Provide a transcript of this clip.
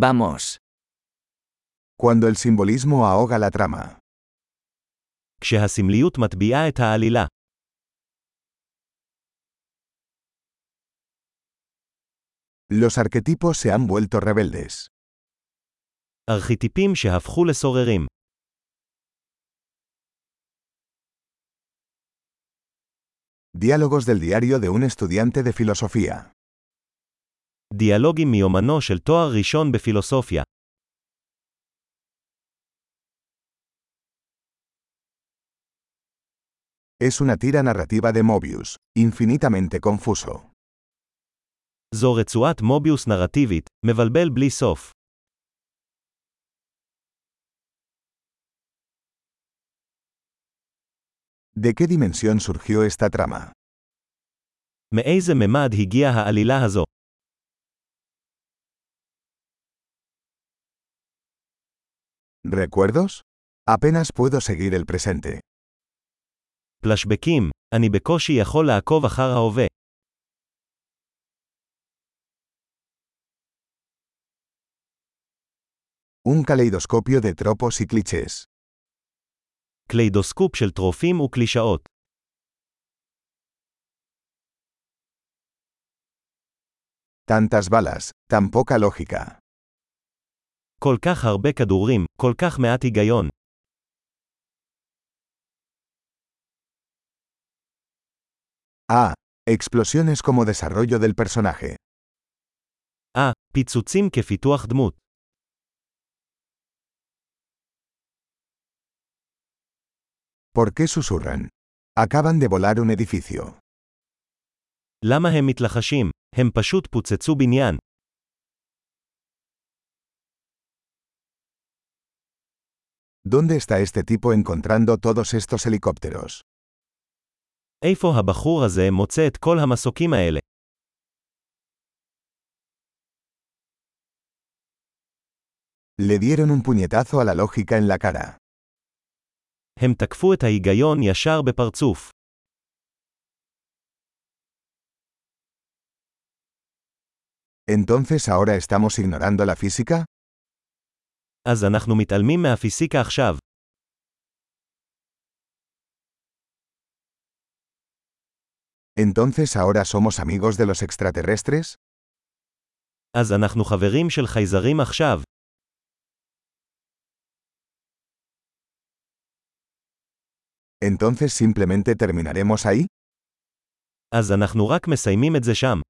Vamos. Cuando el simbolismo ahoga la trama. כשהסמליות מטביעה את העלילה. Los arquetipos se han vuelto rebeldes. ארכיטיפים שהפכו לסוררים. Diálogos del diario de un estudiante de filosofía. דיאלוגים מיומנו של תואר ראשון בפילוסופיה. Es una tira narrativa de Mobius, infinitamente confuso. זו רצועת מוביוס נרטיבית, מבלבל בלי סוף. ¿De qué dimensión surgió esta trama? מאיזה ממד הגיעה העלילה הזו? ¿Recuerdos? Apenas puedo seguir el presente. פלשבקים, אני בקושי יכול לעקוב אחר ההווה. Un caleidoscopio de tropos y clichés. קליידוסקופ של טרופים וקלישאות. Tantas balas, tan poca lógica. כל כך הרבה כדורים, כל כך מעט היגיון. Ah, explosiones como desarrollo del personaje. אה, פיצוצים כפיתוח דמות. ¿Por qué susurran? Acaban de volar un edificio. למה הם מתלחשים? הם פשוט פוצצו בניין. ¿Dónde está este tipo encontrando todos estos helicópteros? איפה הבחור הזה מוצא את כל המסוקים האלה? Le dieron un puñetazo a la lógica en la cara. הם תקפו את ההיגיון ישר בפרצוף. ¿Entonces ahora estamos ignorando la física? אז אנחנו מתעלמים מהפיזיקה עכשיו. ¿Entonces ahora somos amigos de los extraterrestres? אז אנחנו חברים של חייזרים עכשיו. ¿Entonces simplemente terminaremos ahí? אז אנחנו רק מסיימים את זה שם.